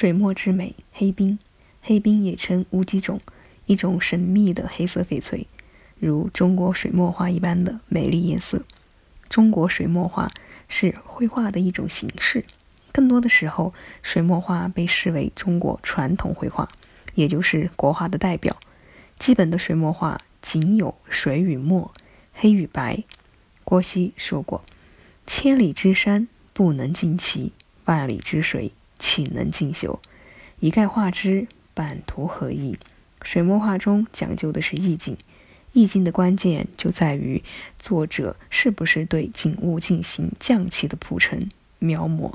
水墨之美，黑冰。黑冰也称乌鸡种，一种神秘的黑色翡翠，如中国水墨画一般的美丽颜色。中国水墨画是绘画的一种形式，更多的时候，水墨画被视为中国传统绘画，也就是国画的代表。基本的水墨画仅有水与墨，黑与白。郭熙说过：“千里之山不能尽其，万里之水。”岂能尽修？一概画之，版图何意？水墨画中讲究的是意境，意境的关键就在于作者是不是对景物进行匠气的铺陈描摹。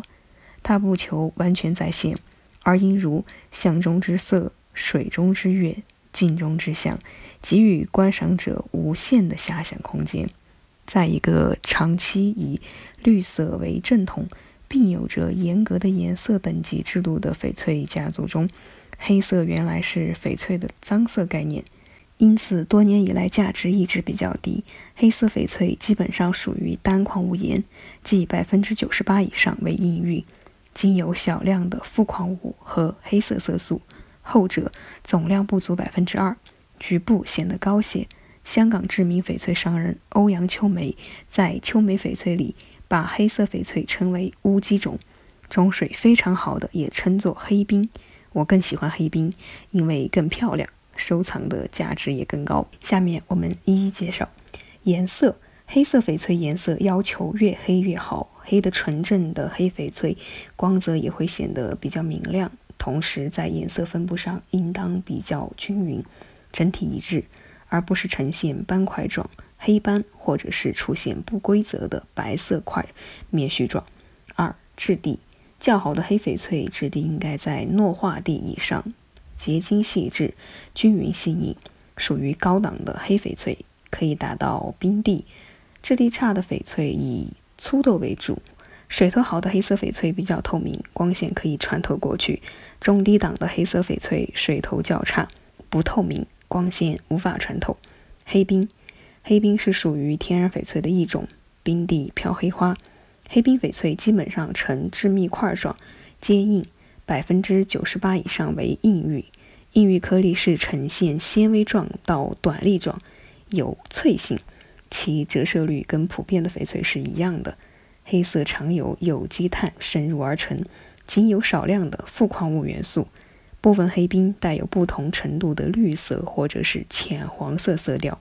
他不求完全再现，而应如象中之色、水中之月、镜中之象，给予观赏者无限的遐想空间。在一个长期以绿色为正统。并有着严格的颜色等级制度的翡翠家族中，黑色原来是翡翠的脏色概念，因此多年以来价值一直比较低。黑色翡翠基本上属于单矿物岩，即百分之九十八以上为硬玉，仅有小量的副矿物和黑色色素，后者总量不足百分之二，局部显得高些。香港知名翡翠商人欧阳秋梅在秋梅翡翠里。把黑色翡翠称为乌鸡种，种水非常好的也称作黑冰。我更喜欢黑冰，因为更漂亮，收藏的价值也更高。下面我们一一介绍颜色。黑色翡翠颜色要求越黑越好，黑的纯正的黑翡翠光泽也会显得比较明亮，同时在颜色分布上应当比较均匀，整体一致，而不是呈现斑块状。黑斑，或者是出现不规则的白色块面絮状。二、质地较好的黑翡翠质地应该在糯化地以上，结晶细致，均匀细腻，属于高档的黑翡翠，可以达到冰地。质地差的翡翠以粗豆为主。水头好的黑色翡翠比较透明，光线可以穿透过去。中低档的黑色翡翠水头较差，不透明，光线无法穿透。黑冰。黑冰是属于天然翡翠的一种，冰地飘黑花。黑冰翡翠基本上呈致密块状，坚硬，百分之九十八以上为硬玉。硬玉颗粒是呈现纤维状到短粒状，有脆性，其折射率跟普遍的翡翠是一样的。黑色常有有机碳渗入而成，仅有少量的富矿物元素。部分黑冰带有不同程度的绿色或者是浅黄色色调。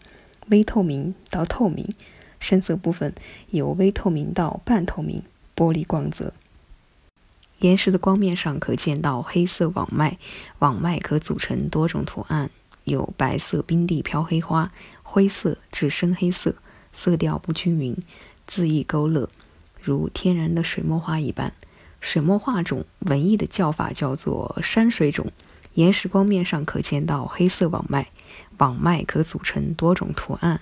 微透明到透明，深色部分由微透明到半透明，玻璃光泽。岩石的光面上可见到黑色网脉，网脉可组成多种图案，有白色冰地飘黑花，灰色至深黑色，色调不均匀，恣意勾勒，如天然的水墨画一般。水墨画种文艺的叫法叫做山水种。岩石光面上可见到黑色网脉。网脉可组成多种图案，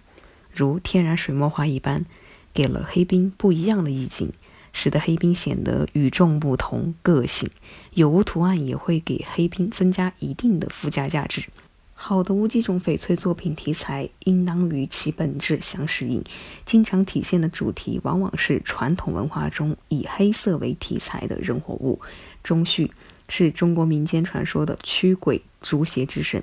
如天然水墨画一般，给了黑冰不一样的意境，使得黑冰显得与众不同、个性。有无图案也会给黑冰增加一定的附加价值。好的无机种翡翠作品题材应当与其本质相适应，经常体现的主题往往是传统文化中以黑色为题材的人活物。钟旭是中国民间传说的驱鬼逐邪之神。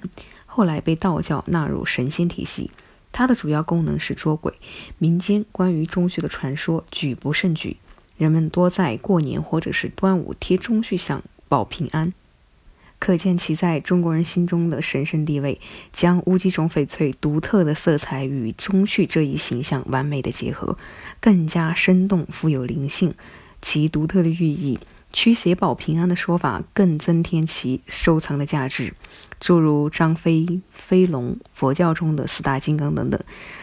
后来被道教纳入神仙体系，它的主要功能是捉鬼。民间关于钟馉的传说举不胜举，人们多在过年或者是端午贴钟馉像保平安，可见其在中国人心中的神圣地位。将乌鸡种翡翠独特的色彩与钟馉这一形象完美的结合，更加生动富有灵性，其独特的寓意。驱邪保平安的说法更增添其收藏的价值，诸如张飞、飞龙、佛教中的四大金刚等等，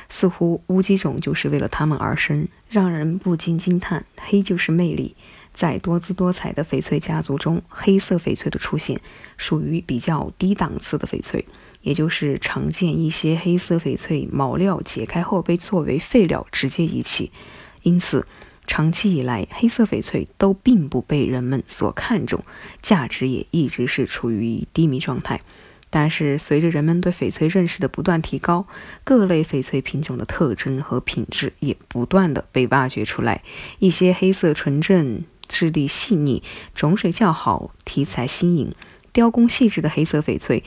似乎乌鸡种就是为了他们而生，让人不禁惊叹：黑就是魅力。在多姿多彩的翡翠家族中，黑色翡翠的出现属于比较低档次的翡翠，也就是常见一些黑色翡翠毛料解开后被作为废料直接遗弃，因此。长期以来，黑色翡翠都并不被人们所看重，价值也一直是处于低迷状态。但是，随着人们对翡翠认识的不断提高，各类翡翠品种的特征和品质也不断的被挖掘出来。一些黑色纯正质地细腻，种水较好，题材新颖，雕工细致的黑色翡翠，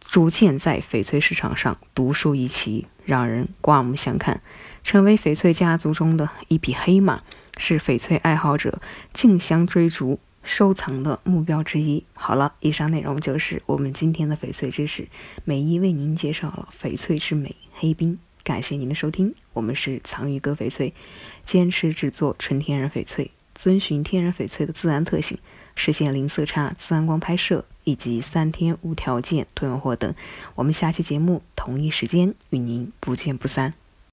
逐渐在翡翠市场上独树一帜，让人刮目相看，成为翡翠家族中的一匹黑马，是翡翠爱好者竞相追逐。收藏的目标之一。好了，以上内容就是我们今天的翡翠知识，美一为您介绍了翡翠之美黑冰。感谢您的收听，我们是藏玉哥翡翠，坚持制作纯天然翡翠，遵循天然翡翠的自然特性，实现零色差、自然光拍摄以及三天无条件退换货等。我们下期节目同一时间与您不见不散。